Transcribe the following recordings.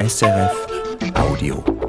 SRF Audio.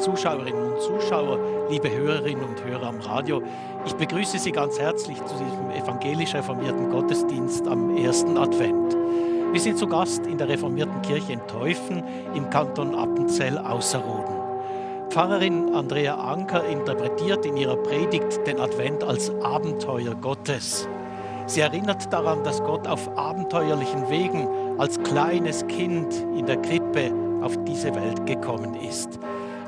Zuschauerinnen und Zuschauer, liebe Hörerinnen und Hörer am Radio. Ich begrüße Sie ganz herzlich zu diesem evangelisch reformierten Gottesdienst am ersten Advent. Wir sind zu Gast in der reformierten Kirche in Teufen im Kanton Appenzell Außerrhoden. Pfarrerin Andrea Anker interpretiert in ihrer Predigt den Advent als Abenteuer Gottes. Sie erinnert daran, dass Gott auf abenteuerlichen Wegen als kleines Kind in der Krippe auf diese Welt gekommen ist.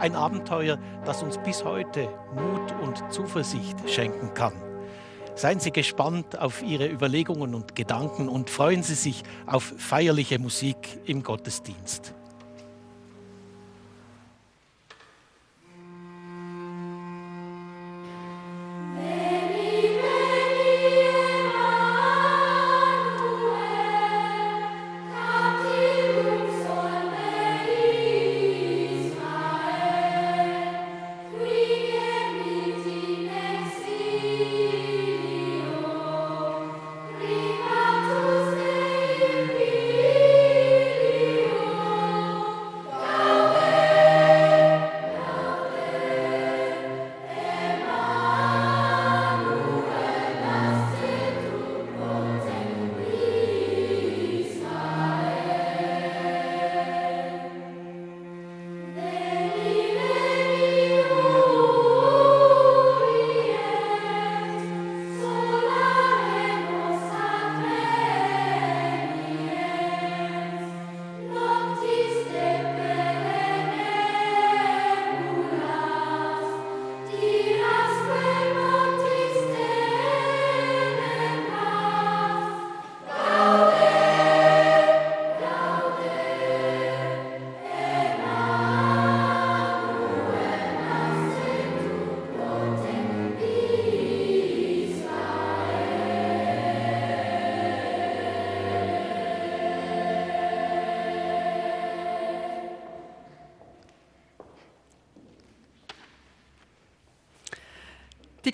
Ein Abenteuer, das uns bis heute Mut und Zuversicht schenken kann. Seien Sie gespannt auf Ihre Überlegungen und Gedanken und freuen Sie sich auf feierliche Musik im Gottesdienst.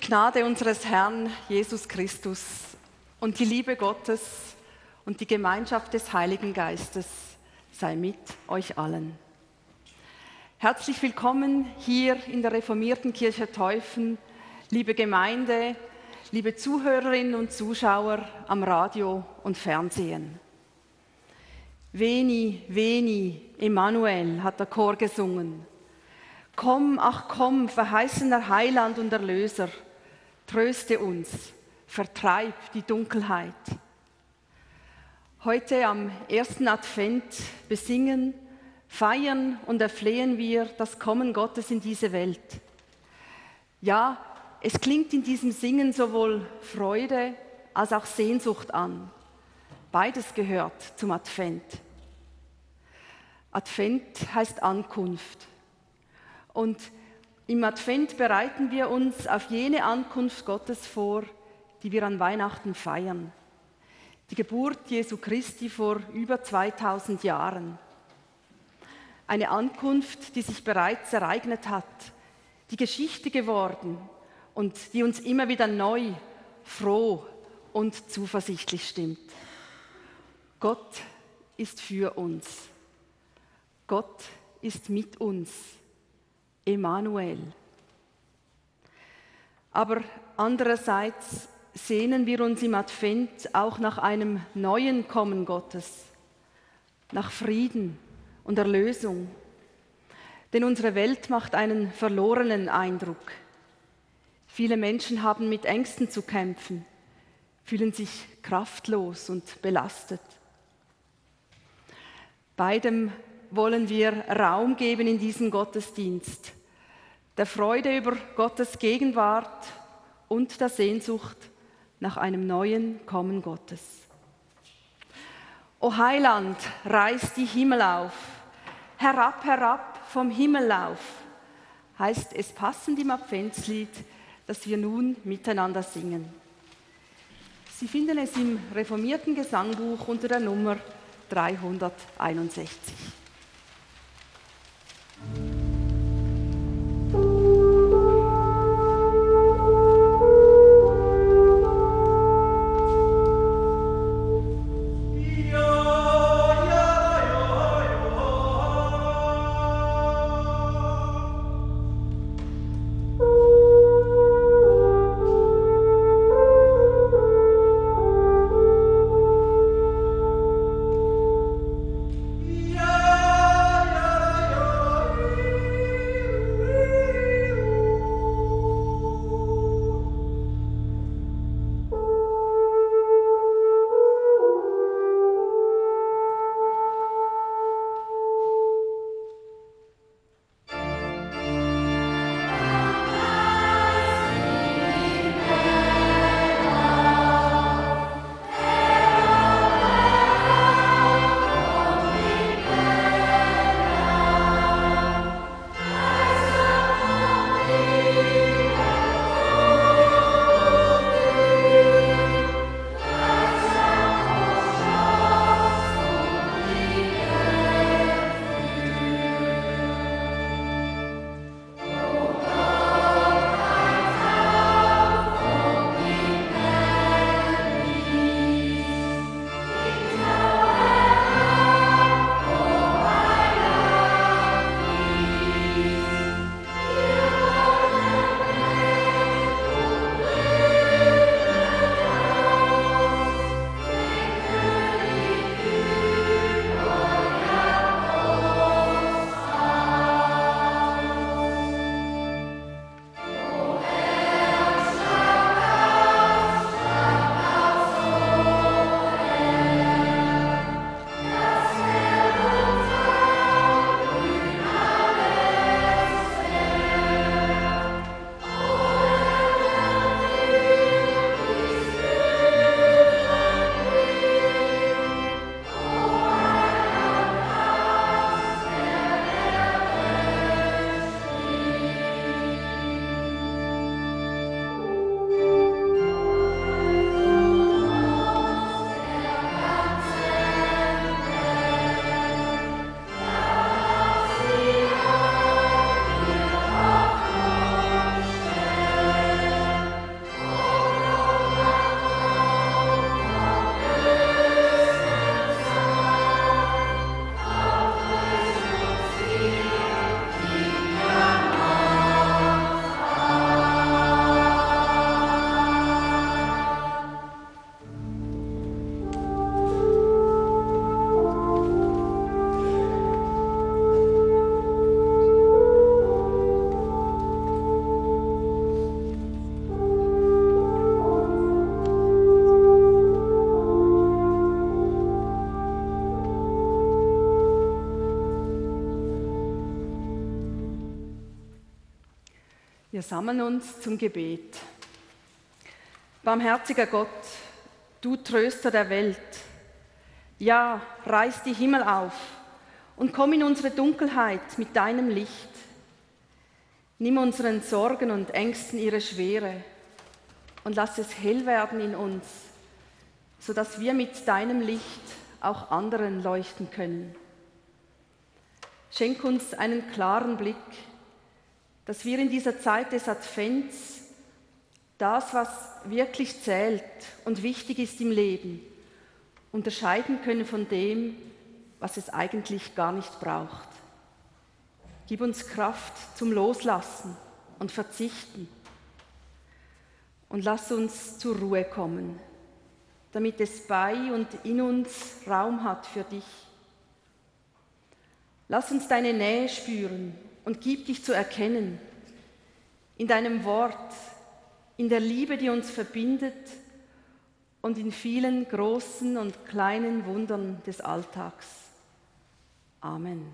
Gnade unseres Herrn Jesus Christus und die Liebe Gottes und die Gemeinschaft des Heiligen Geistes sei mit euch allen. Herzlich willkommen hier in der reformierten Kirche Teufen, liebe Gemeinde, liebe Zuhörerinnen und Zuschauer am Radio und Fernsehen. Veni, veni, Emmanuel, hat der Chor gesungen. Komm, ach komm, verheißener Heiland und Erlöser, tröste uns, vertreib die Dunkelheit. Heute am ersten Advent besingen, feiern und erflehen wir das Kommen Gottes in diese Welt. Ja, es klingt in diesem Singen sowohl Freude als auch Sehnsucht an. Beides gehört zum Advent. Advent heißt Ankunft. Und im Advent bereiten wir uns auf jene Ankunft Gottes vor, die wir an Weihnachten feiern. Die Geburt Jesu Christi vor über 2000 Jahren. Eine Ankunft, die sich bereits ereignet hat, die Geschichte geworden und die uns immer wieder neu, froh und zuversichtlich stimmt. Gott ist für uns. Gott ist mit uns. Emanuel. Aber andererseits sehnen wir uns im Advent auch nach einem neuen Kommen Gottes, nach Frieden und Erlösung. Denn unsere Welt macht einen verlorenen Eindruck. Viele Menschen haben mit Ängsten zu kämpfen, fühlen sich kraftlos und belastet. Beidem wollen wir Raum geben in diesem Gottesdienst. Der Freude über Gottes Gegenwart und der Sehnsucht nach einem neuen Kommen Gottes. O Heiland, reiß die Himmel auf, herab, herab vom Himmellauf, heißt es passend im Adventslied, das wir nun miteinander singen. Sie finden es im reformierten Gesangbuch unter der Nummer 361. Wir sammeln uns zum Gebet. Barmherziger Gott, du Tröster der Welt, ja, reiß die Himmel auf und komm in unsere Dunkelheit mit deinem Licht. Nimm unseren Sorgen und Ängsten ihre Schwere und lass es hell werden in uns, sodass wir mit deinem Licht auch anderen leuchten können. Schenk uns einen klaren Blick dass wir in dieser Zeit des Advents das, was wirklich zählt und wichtig ist im Leben, unterscheiden können von dem, was es eigentlich gar nicht braucht. Gib uns Kraft zum Loslassen und Verzichten und lass uns zur Ruhe kommen, damit es bei und in uns Raum hat für dich. Lass uns deine Nähe spüren und gib dich zu erkennen in deinem Wort, in der Liebe, die uns verbindet und in vielen großen und kleinen Wundern des Alltags. Amen.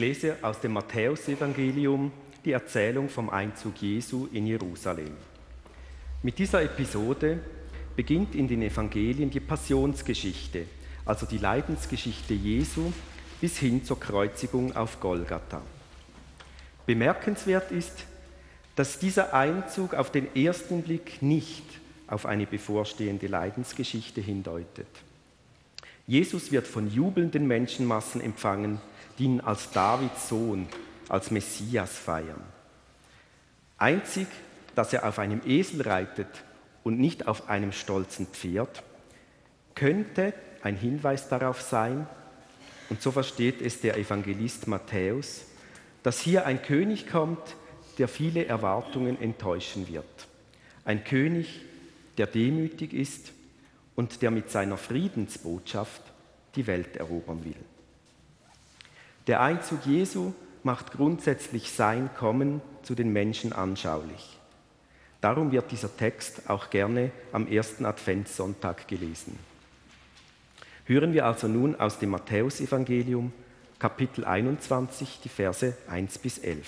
Lese aus dem Matthäusevangelium die Erzählung vom Einzug Jesu in Jerusalem. Mit dieser Episode beginnt in den Evangelien die Passionsgeschichte, also die Leidensgeschichte Jesu bis hin zur Kreuzigung auf Golgatha. Bemerkenswert ist, dass dieser Einzug auf den ersten Blick nicht auf eine bevorstehende Leidensgeschichte hindeutet. Jesus wird von jubelnden Menschenmassen empfangen, ihn als Davids Sohn, als Messias feiern. Einzig, dass er auf einem Esel reitet und nicht auf einem stolzen Pferd, könnte ein Hinweis darauf sein, und so versteht es der Evangelist Matthäus, dass hier ein König kommt, der viele Erwartungen enttäuschen wird. Ein König, der demütig ist und der mit seiner Friedensbotschaft die Welt erobern will. Der Einzug Jesu macht grundsätzlich sein Kommen zu den Menschen anschaulich. Darum wird dieser Text auch gerne am ersten Adventssonntag gelesen. Hören wir also nun aus dem Matthäusevangelium, Kapitel 21, die Verse 1 bis 11.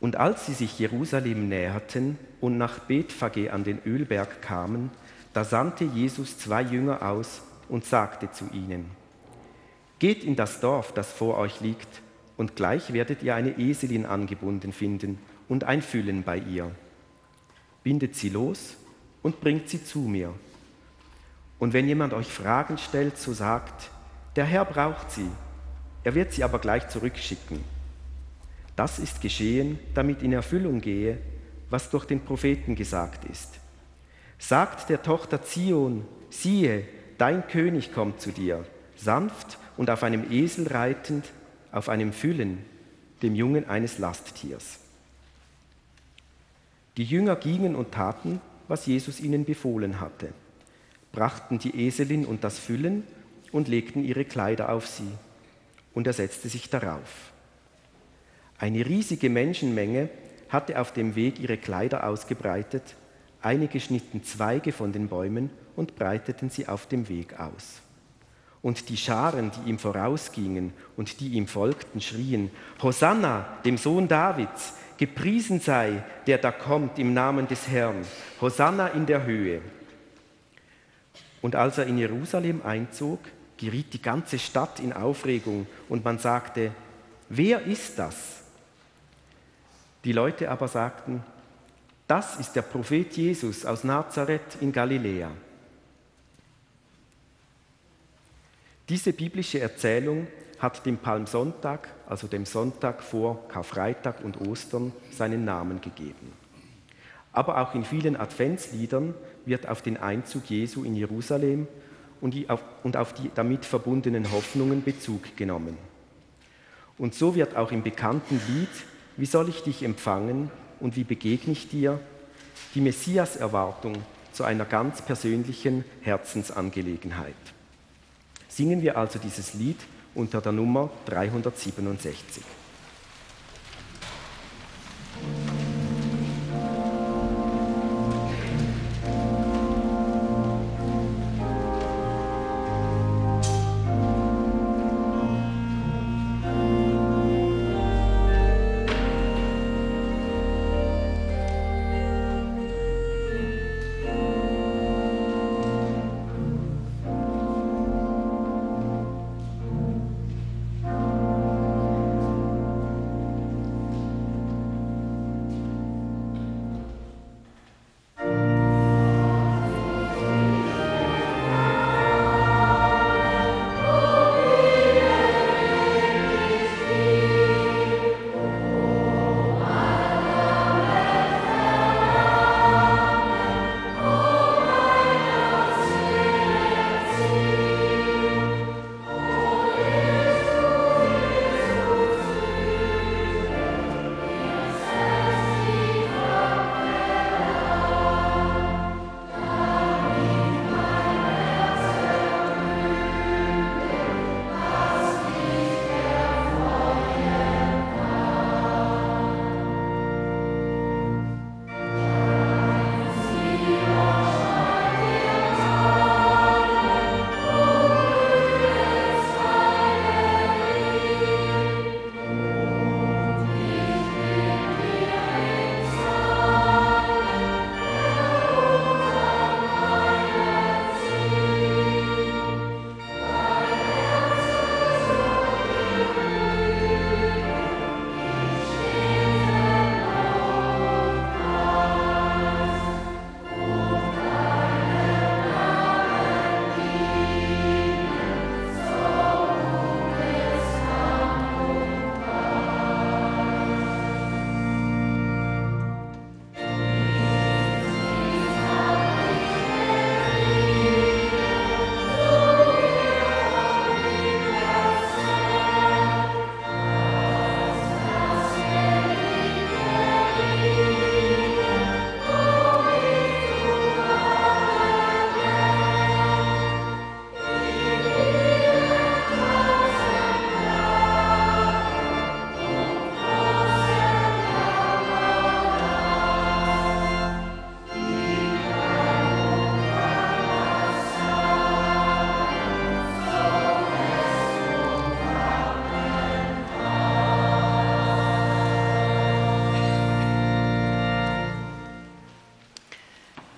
Und als sie sich Jerusalem näherten und nach Bethphage an den Ölberg kamen, da sandte Jesus zwei Jünger aus und sagte zu ihnen, Geht in das Dorf, das vor euch liegt, und gleich werdet ihr eine Eselin angebunden finden und ein Füllen bei ihr. Bindet sie los und bringt sie zu mir. Und wenn jemand euch Fragen stellt, so sagt, der Herr braucht sie, er wird sie aber gleich zurückschicken. Das ist geschehen, damit in Erfüllung gehe, was durch den Propheten gesagt ist. Sagt der Tochter Zion, siehe, dein König kommt zu dir, sanft und auf einem Esel reitend, auf einem Füllen, dem Jungen eines Lasttiers. Die Jünger gingen und taten, was Jesus ihnen befohlen hatte, brachten die Eselin und das Füllen und legten ihre Kleider auf sie, und er setzte sich darauf. Eine riesige Menschenmenge hatte auf dem Weg ihre Kleider ausgebreitet, einige schnitten Zweige von den Bäumen und breiteten sie auf dem Weg aus. Und die Scharen, die ihm vorausgingen und die ihm folgten, schrien, Hosanna, dem Sohn Davids, gepriesen sei, der da kommt im Namen des Herrn, Hosanna in der Höhe. Und als er in Jerusalem einzog, geriet die ganze Stadt in Aufregung und man sagte, wer ist das? Die Leute aber sagten, das ist der Prophet Jesus aus Nazareth in Galiläa. Diese biblische Erzählung hat dem Palmsonntag, also dem Sonntag vor Karfreitag und Ostern, seinen Namen gegeben. Aber auch in vielen Adventsliedern wird auf den Einzug Jesu in Jerusalem und, auf, und auf die damit verbundenen Hoffnungen Bezug genommen. Und so wird auch im bekannten Lied Wie soll ich dich empfangen und wie begegne ich dir die Messias-Erwartung zu einer ganz persönlichen Herzensangelegenheit. Singen wir also dieses Lied unter der Nummer 367.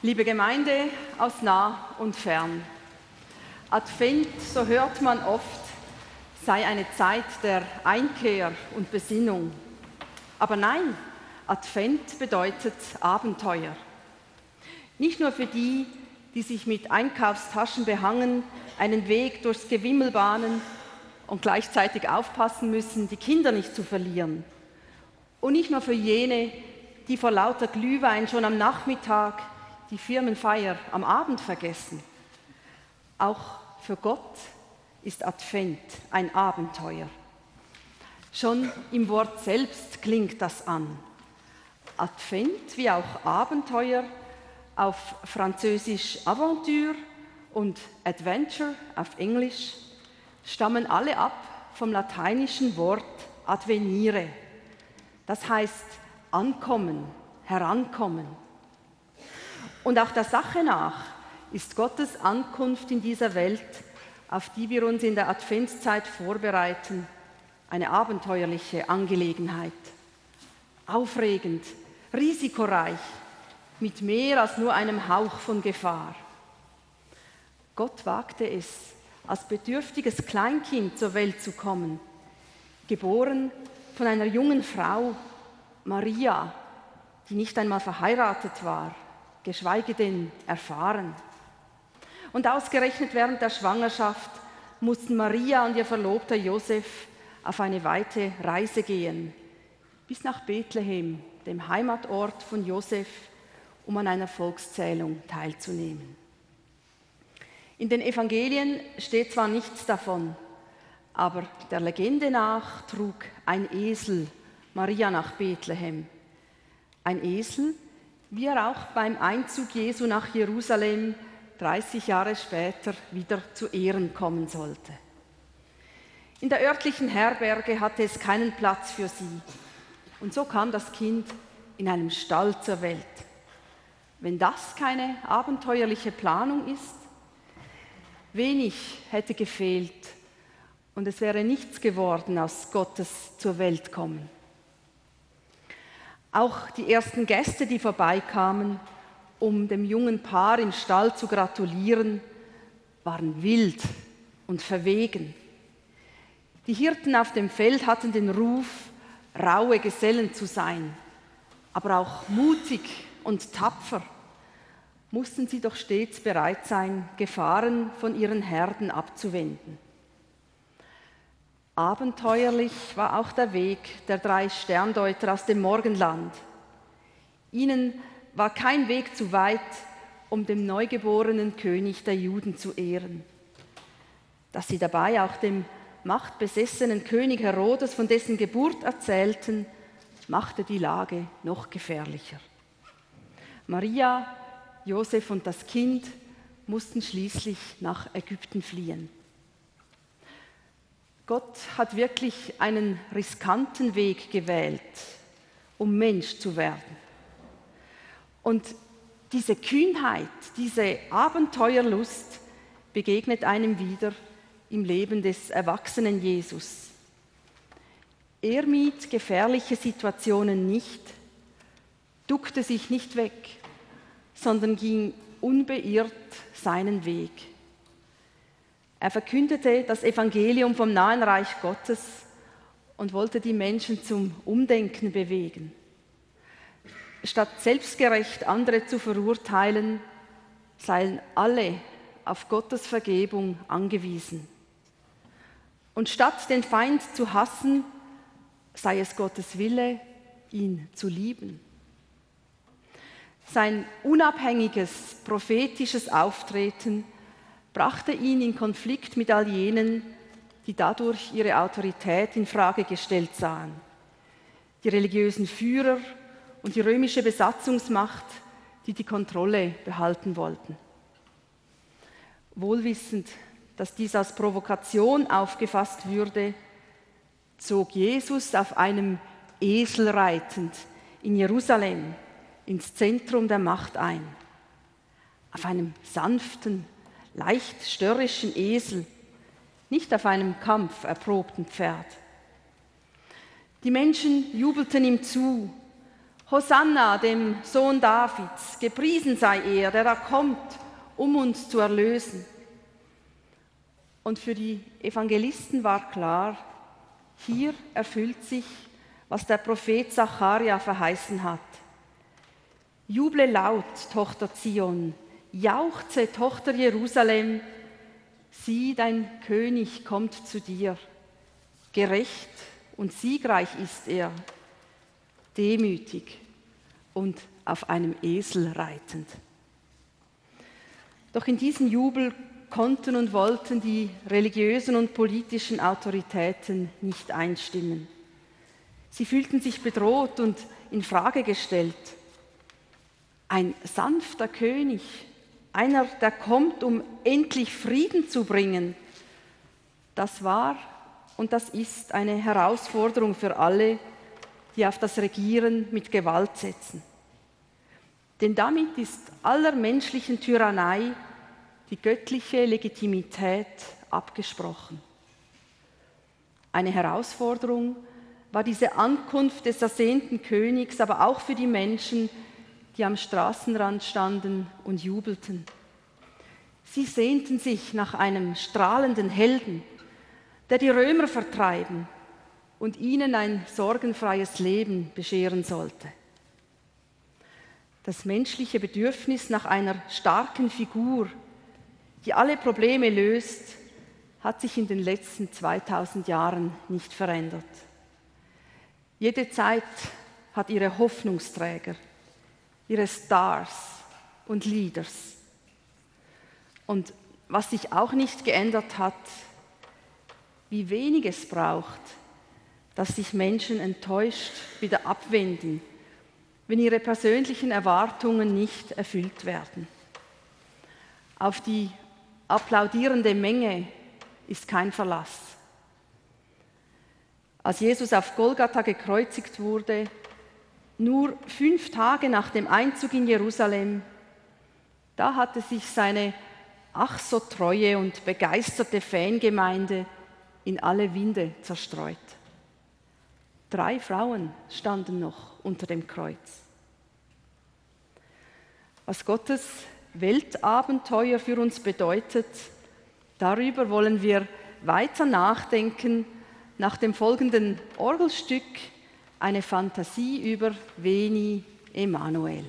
Liebe Gemeinde aus nah und fern. Advent, so hört man oft, sei eine Zeit der Einkehr und Besinnung. Aber nein, Advent bedeutet Abenteuer. Nicht nur für die, die sich mit Einkaufstaschen behangen, einen Weg durchs Gewimmel bahnen und gleichzeitig aufpassen müssen, die Kinder nicht zu verlieren. Und nicht nur für jene, die vor lauter Glühwein schon am Nachmittag die Firmenfeier am Abend vergessen. Auch für Gott ist Advent ein Abenteuer. Schon im Wort selbst klingt das an. Advent wie auch Abenteuer auf Französisch Aventure und Adventure auf Englisch stammen alle ab vom lateinischen Wort advenire. Das heißt ankommen, herankommen. Und auch der Sache nach ist Gottes Ankunft in dieser Welt, auf die wir uns in der Adventszeit vorbereiten, eine abenteuerliche Angelegenheit. Aufregend, risikoreich, mit mehr als nur einem Hauch von Gefahr. Gott wagte es, als bedürftiges Kleinkind zur Welt zu kommen, geboren von einer jungen Frau, Maria, die nicht einmal verheiratet war geschweige denn erfahren. Und ausgerechnet während der Schwangerschaft mussten Maria und ihr Verlobter Josef auf eine weite Reise gehen, bis nach Bethlehem, dem Heimatort von Josef, um an einer Volkszählung teilzunehmen. In den Evangelien steht zwar nichts davon, aber der Legende nach trug ein Esel Maria nach Bethlehem. Ein Esel, wie er auch beim Einzug Jesu nach Jerusalem 30 Jahre später wieder zu Ehren kommen sollte. In der örtlichen Herberge hatte es keinen Platz für sie. Und so kam das Kind in einem Stall zur Welt. Wenn das keine abenteuerliche Planung ist, wenig hätte gefehlt und es wäre nichts geworden aus Gottes zur Welt kommen. Auch die ersten Gäste, die vorbeikamen, um dem jungen Paar im Stall zu gratulieren, waren wild und verwegen. Die Hirten auf dem Feld hatten den Ruf, raue Gesellen zu sein, aber auch mutig und tapfer mussten sie doch stets bereit sein, Gefahren von ihren Herden abzuwenden. Abenteuerlich war auch der Weg der drei Sterndeuter aus dem Morgenland. Ihnen war kein Weg zu weit, um dem neugeborenen König der Juden zu ehren. Dass sie dabei auch dem machtbesessenen König Herodes von dessen Geburt erzählten, machte die Lage noch gefährlicher. Maria, Josef und das Kind mussten schließlich nach Ägypten fliehen. Gott hat wirklich einen riskanten Weg gewählt, um Mensch zu werden. Und diese Kühnheit, diese Abenteuerlust begegnet einem wieder im Leben des erwachsenen Jesus. Er mied gefährliche Situationen nicht, duckte sich nicht weg, sondern ging unbeirrt seinen Weg. Er verkündete das Evangelium vom nahen Reich Gottes und wollte die Menschen zum Umdenken bewegen. Statt selbstgerecht andere zu verurteilen, seien alle auf Gottes Vergebung angewiesen. Und statt den Feind zu hassen, sei es Gottes Wille, ihn zu lieben. Sein unabhängiges prophetisches Auftreten brachte ihn in Konflikt mit all jenen, die dadurch ihre Autorität in Frage gestellt sahen. Die religiösen Führer und die römische Besatzungsmacht, die die Kontrolle behalten wollten. Wohlwissend, dass dies als Provokation aufgefasst würde, zog Jesus auf einem Esel reitend in Jerusalem ins Zentrum der Macht ein. Auf einem sanften, leicht störrischen Esel, nicht auf einem Kampf erprobten Pferd. Die Menschen jubelten ihm zu, Hosanna, dem Sohn Davids, gepriesen sei er, der da kommt, um uns zu erlösen. Und für die Evangelisten war klar, hier erfüllt sich, was der Prophet Zacharia verheißen hat. Juble laut, Tochter Zion, jauchze, Tochter Jerusalem, sieh, dein König kommt zu dir. Gerecht und siegreich ist er, demütig und auf einem Esel reitend. Doch in diesen Jubel konnten und wollten die religiösen und politischen Autoritäten nicht einstimmen. Sie fühlten sich bedroht und in Frage gestellt. Ein sanfter König, einer, der kommt, um endlich Frieden zu bringen, das war und das ist eine Herausforderung für alle, die auf das Regieren mit Gewalt setzen. Denn damit ist aller menschlichen Tyrannei die göttliche Legitimität abgesprochen. Eine Herausforderung war diese Ankunft des ersehnten Königs, aber auch für die Menschen, die am Straßenrand standen und jubelten. Sie sehnten sich nach einem strahlenden Helden, der die Römer vertreiben und ihnen ein sorgenfreies Leben bescheren sollte. Das menschliche Bedürfnis nach einer starken Figur, die alle Probleme löst, hat sich in den letzten 2000 Jahren nicht verändert. Jede Zeit hat ihre Hoffnungsträger, ihre Stars und Leaders. Und was sich auch nicht geändert hat, wie wenig es braucht, dass sich Menschen enttäuscht wieder abwenden wenn ihre persönlichen Erwartungen nicht erfüllt werden. Auf die applaudierende Menge ist kein Verlass. Als Jesus auf Golgatha gekreuzigt wurde, nur fünf Tage nach dem Einzug in Jerusalem, da hatte sich seine ach so treue und begeisterte Fangemeinde in alle Winde zerstreut. Drei Frauen standen noch unter dem Kreuz. Was Gottes Weltabenteuer für uns bedeutet, darüber wollen wir weiter nachdenken nach dem folgenden Orgelstück eine Fantasie über Veni Emanuel.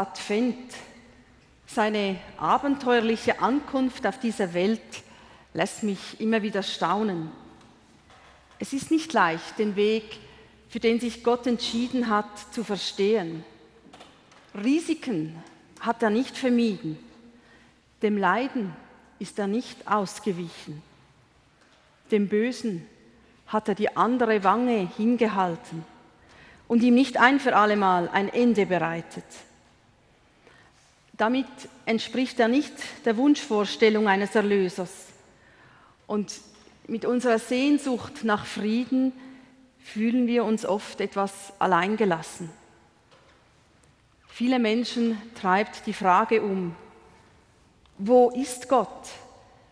Advent, seine abenteuerliche Ankunft auf diese Welt lässt mich immer wieder staunen. Es ist nicht leicht, den Weg, für den sich Gott entschieden hat, zu verstehen. Risiken hat er nicht vermieden. Dem Leiden ist er nicht ausgewichen. Dem Bösen hat er die andere Wange hingehalten und ihm nicht ein für allemal ein Ende bereitet. Damit entspricht er nicht der Wunschvorstellung eines Erlösers. Und mit unserer Sehnsucht nach Frieden fühlen wir uns oft etwas alleingelassen. Viele Menschen treibt die Frage um, wo ist Gott,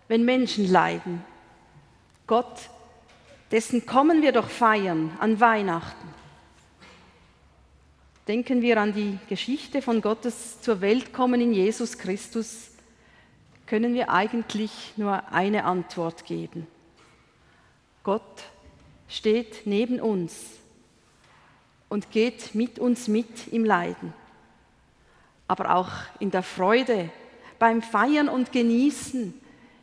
wenn Menschen leiden? Gott, dessen kommen wir doch feiern an Weihnachten. Denken wir an die Geschichte von Gottes zur Welt kommen in Jesus Christus, können wir eigentlich nur eine Antwort geben. Gott steht neben uns und geht mit uns mit im Leiden, aber auch in der Freude, beim Feiern und Genießen,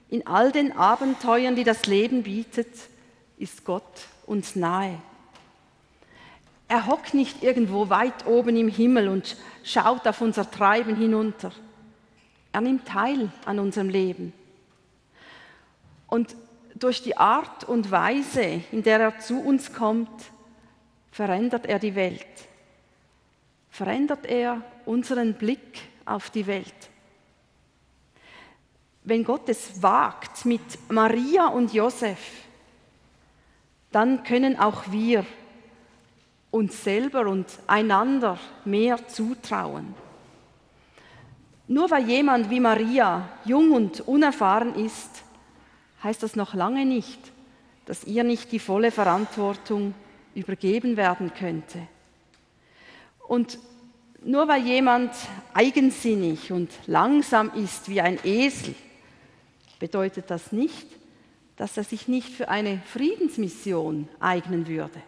in all den Abenteuern, die das Leben bietet, ist Gott uns nahe. Er hockt nicht irgendwo weit oben im Himmel und schaut auf unser Treiben hinunter. Er nimmt teil an unserem Leben. Und durch die Art und Weise, in der er zu uns kommt, verändert er die Welt. Verändert er unseren Blick auf die Welt. Wenn Gott es wagt mit Maria und Josef, dann können auch wir uns selber und einander mehr zutrauen. Nur weil jemand wie Maria jung und unerfahren ist, heißt das noch lange nicht, dass ihr nicht die volle Verantwortung übergeben werden könnte. Und nur weil jemand eigensinnig und langsam ist wie ein Esel, bedeutet das nicht, dass er sich nicht für eine Friedensmission eignen würde.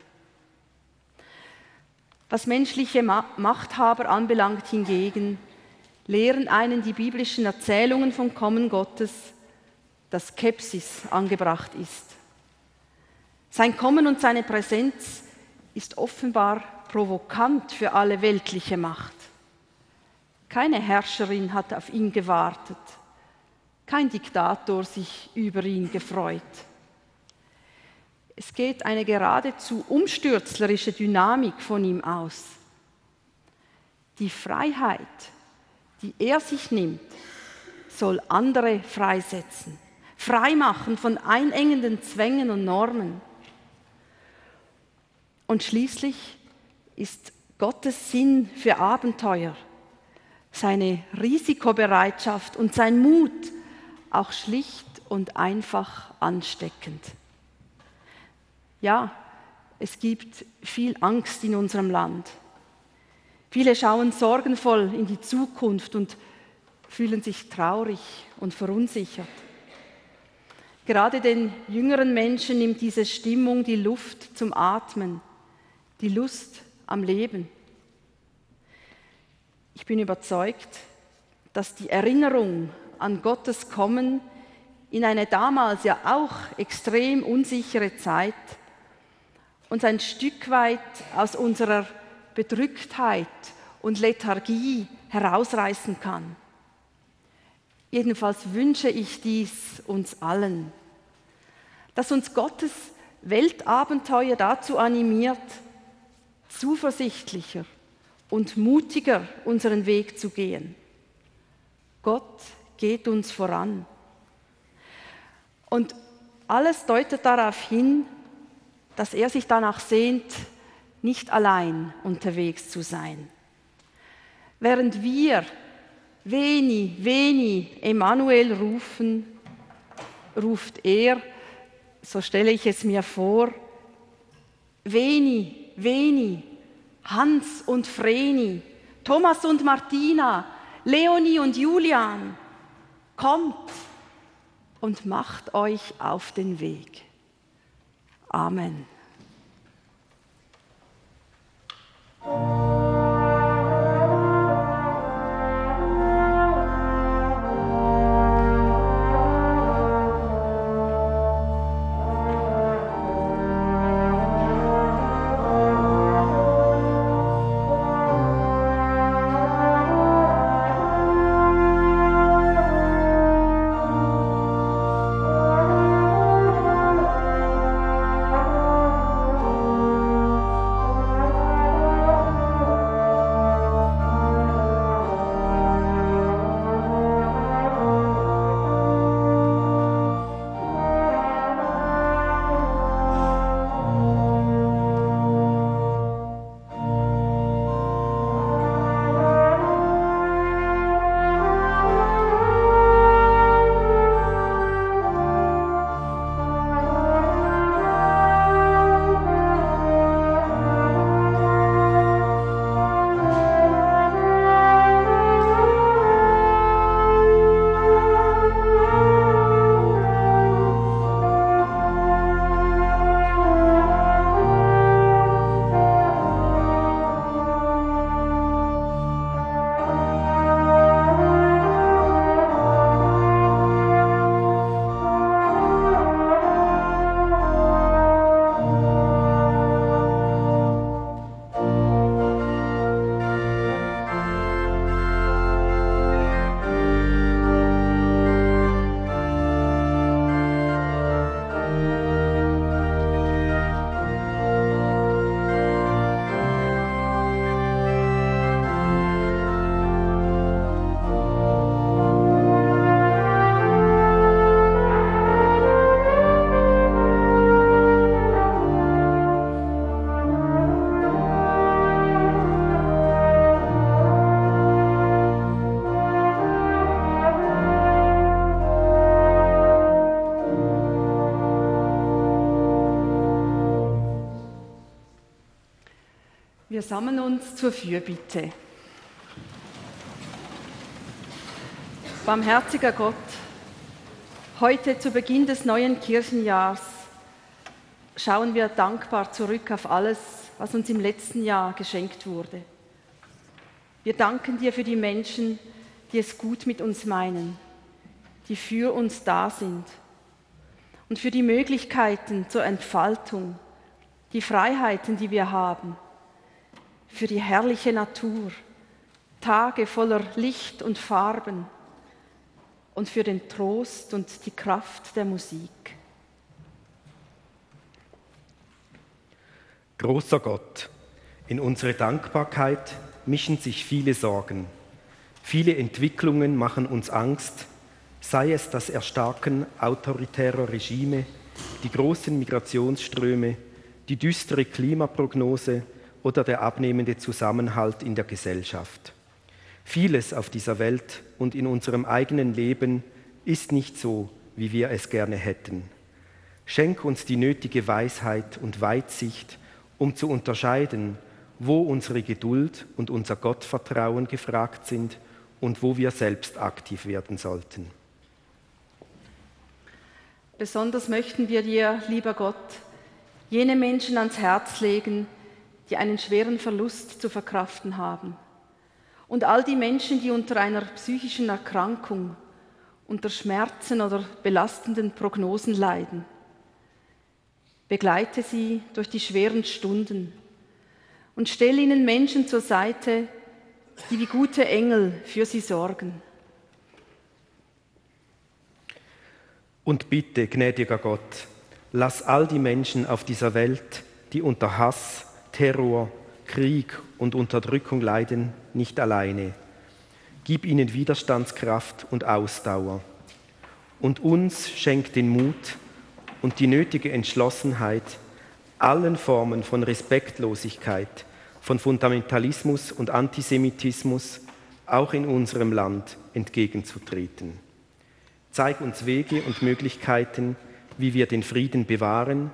Was menschliche Machthaber anbelangt hingegen, lehren einen die biblischen Erzählungen vom Kommen Gottes, dass Skepsis angebracht ist. Sein Kommen und seine Präsenz ist offenbar provokant für alle weltliche Macht. Keine Herrscherin hat auf ihn gewartet, kein Diktator sich über ihn gefreut. Es geht eine geradezu umstürzlerische Dynamik von ihm aus. Die Freiheit, die er sich nimmt, soll andere freisetzen, freimachen von einengenden Zwängen und Normen. Und schließlich ist Gottes Sinn für Abenteuer, seine Risikobereitschaft und sein Mut auch schlicht und einfach ansteckend. Ja, es gibt viel Angst in unserem Land. Viele schauen sorgenvoll in die Zukunft und fühlen sich traurig und verunsichert. Gerade den jüngeren Menschen nimmt diese Stimmung die Luft zum Atmen, die Lust am Leben. Ich bin überzeugt, dass die Erinnerung an Gottes Kommen in eine damals ja auch extrem unsichere Zeit uns ein Stück weit aus unserer Bedrücktheit und Lethargie herausreißen kann. Jedenfalls wünsche ich dies uns allen, dass uns Gottes Weltabenteuer dazu animiert, zuversichtlicher und mutiger unseren Weg zu gehen. Gott geht uns voran. Und alles deutet darauf hin, dass er sich danach sehnt, nicht allein unterwegs zu sein. Während wir Veni, Veni, Emanuel rufen, ruft er, so stelle ich es mir vor, Veni, Veni, Hans und Vreni, Thomas und Martina, Leonie und Julian, kommt und macht euch auf den Weg. Amen. Wir sammeln uns zur Fürbitte. Barmherziger Gott, heute zu Beginn des neuen Kirchenjahrs schauen wir dankbar zurück auf alles, was uns im letzten Jahr geschenkt wurde. Wir danken dir für die Menschen, die es gut mit uns meinen, die für uns da sind und für die Möglichkeiten zur Entfaltung, die Freiheiten, die wir haben, für die herrliche Natur, Tage voller Licht und Farben und für den Trost und die Kraft der Musik. Großer Gott, in unsere Dankbarkeit mischen sich viele Sorgen. Viele Entwicklungen machen uns Angst, sei es das Erstarken autoritärer Regime, die großen Migrationsströme, die düstere Klimaprognose oder der abnehmende Zusammenhalt in der Gesellschaft. Vieles auf dieser Welt und in unserem eigenen Leben ist nicht so, wie wir es gerne hätten. Schenk uns die nötige Weisheit und Weitsicht, um zu unterscheiden, wo unsere Geduld und unser Gottvertrauen gefragt sind und wo wir selbst aktiv werden sollten. Besonders möchten wir dir, lieber Gott, jene Menschen ans Herz legen, die einen schweren Verlust zu verkraften haben und all die Menschen, die unter einer psychischen Erkrankung, unter Schmerzen oder belastenden Prognosen leiden. Begleite sie durch die schweren Stunden und stelle ihnen Menschen zur Seite, die wie gute Engel für sie sorgen. Und bitte, gnädiger Gott, lass all die Menschen auf dieser Welt, die unter Hass, Terror, Krieg und Unterdrückung leiden, nicht alleine. Gib ihnen Widerstandskraft und Ausdauer. Und uns schenk den Mut und die nötige Entschlossenheit, allen Formen von Respektlosigkeit, von Fundamentalismus und Antisemitismus auch in unserem Land entgegenzutreten. Zeig uns Wege und Möglichkeiten, wie wir den Frieden bewahren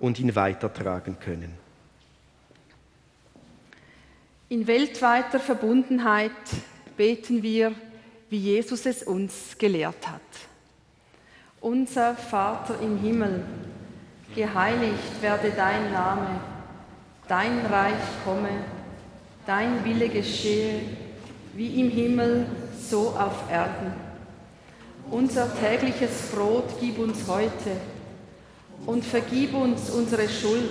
und ihn weitertragen können. In weltweiter Verbundenheit beten wir, wie Jesus es uns gelehrt hat. Unser Vater im Himmel, geheiligt werde dein Name, dein Reich komme, dein Wille geschehe, wie im Himmel, so auf Erden. Unser tägliches Brot gib uns heute und vergib uns unsere Schuld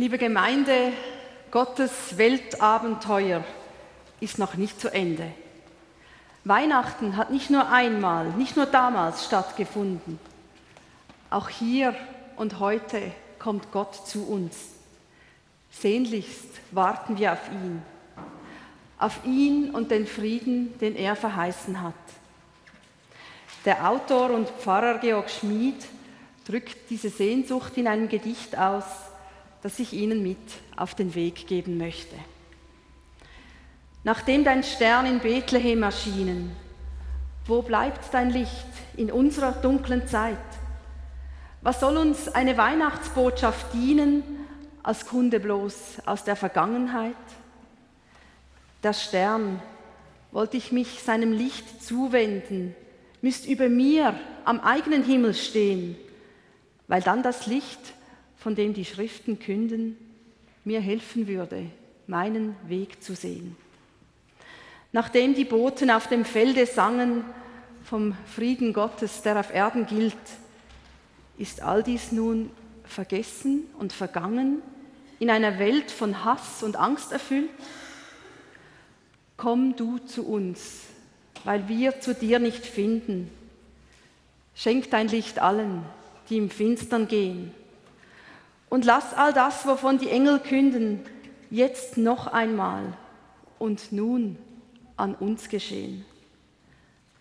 Liebe Gemeinde, Gottes Weltabenteuer ist noch nicht zu Ende. Weihnachten hat nicht nur einmal, nicht nur damals stattgefunden. Auch hier und heute kommt Gott zu uns. Sehnlichst warten wir auf ihn, auf ihn und den Frieden, den er verheißen hat. Der Autor und Pfarrer Georg Schmid drückt diese Sehnsucht in einem Gedicht aus, das ich Ihnen mit auf den Weg geben möchte. Nachdem dein Stern in Bethlehem erschienen, wo bleibt dein Licht in unserer dunklen Zeit? Was soll uns eine Weihnachtsbotschaft dienen als Kunde bloß aus der Vergangenheit? Der Stern, wollte ich mich seinem Licht zuwenden, müsst über mir am eigenen Himmel stehen, weil dann das Licht von dem die Schriften künden, mir helfen würde, meinen Weg zu sehen. Nachdem die Boten auf dem Felde sangen vom Frieden Gottes, der auf Erden gilt, ist all dies nun vergessen und vergangen in einer Welt von Hass und Angst erfüllt? Komm du zu uns, weil wir zu dir nicht finden. Schenk dein Licht allen, die im Finstern gehen und lass all das, wovon die Engel künden, jetzt noch einmal und nun an uns geschehen.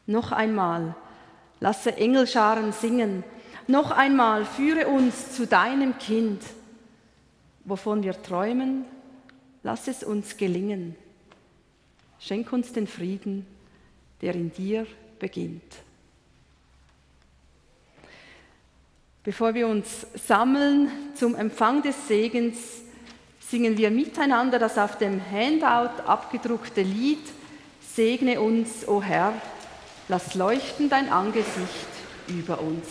Noch einmal lasse Engelscharen singen, noch einmal führe uns zu deinem Kind. Wovon wir träumen, lass es uns gelingen. Schenk uns den Frieden, der in dir beginnt. Bevor wir uns sammeln zum Empfang des Segens, singen wir miteinander das auf dem Handout abgedruckte Lied Segne uns, o Herr, lass leuchten dein Angesicht über uns.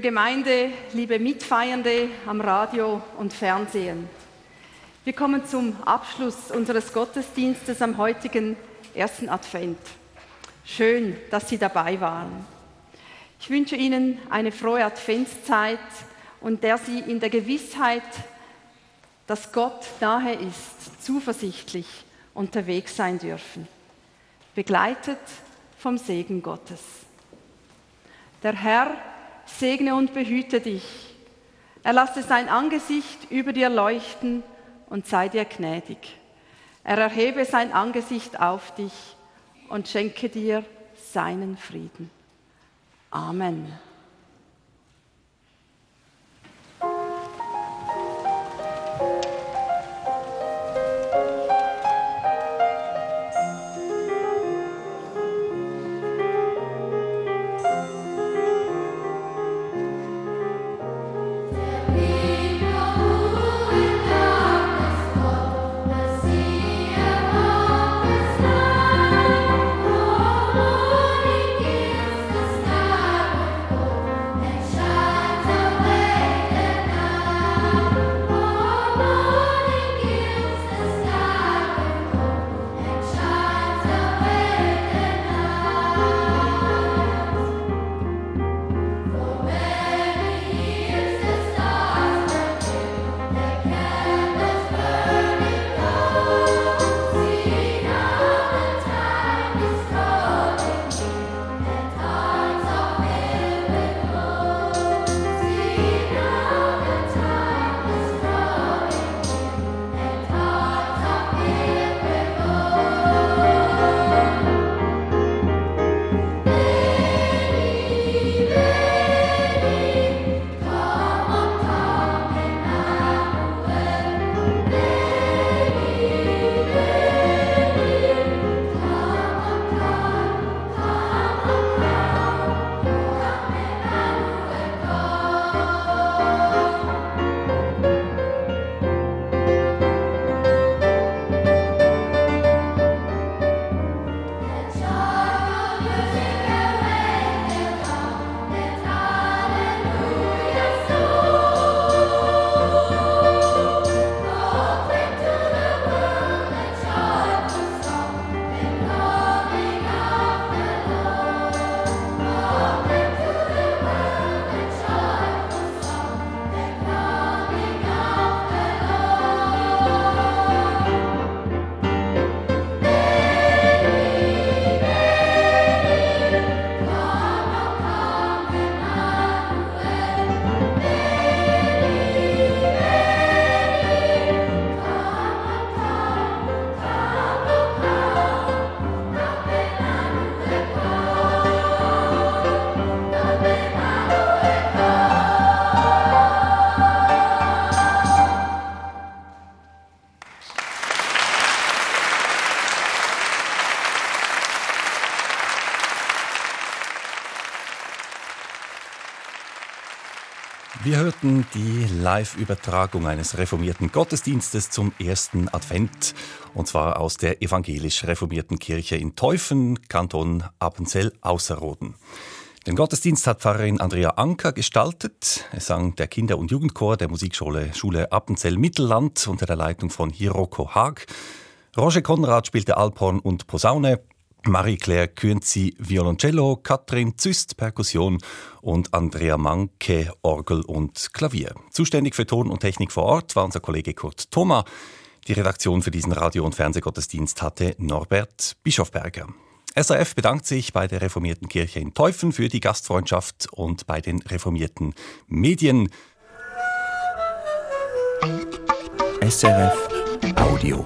Liebe Gemeinde, liebe Mitfeiernde am Radio und Fernsehen. Wir kommen zum Abschluss unseres Gottesdienstes am heutigen ersten Advent. Schön, dass Sie dabei waren. Ich wünsche Ihnen eine frohe Adventszeit und der Sie in der Gewissheit, dass Gott nahe ist, zuversichtlich unterwegs sein dürfen, begleitet vom Segen Gottes. Der Herr segne und behüte dich. Er lasse sein Angesicht über dir leuchten und sei dir gnädig. Er erhebe sein Angesicht auf dich und schenke dir seinen Frieden. Amen. Hörten die Live-Übertragung eines reformierten Gottesdienstes zum ersten Advent, und zwar aus der evangelisch-reformierten Kirche in Teufen, Kanton Appenzell-Ausserrhoden. Den Gottesdienst hat Pfarrerin Andrea Anker gestaltet. Es sang der Kinder- und Jugendchor der Musikschule Schule Appenzell-Mittelland unter der Leitung von Hiroko Haag. Roger Konrad spielte Alphorn und Posaune. Marie-Claire Künzi Violoncello, Katrin Züst Perkussion und Andrea Manke Orgel und Klavier. Zuständig für Ton und Technik vor Ort war unser Kollege Kurt Thoma. Die Redaktion für diesen Radio- und Fernsehgottesdienst hatte Norbert Bischofberger. SRF bedankt sich bei der reformierten Kirche in Teufen für die Gastfreundschaft und bei den reformierten Medien. SRF Audio.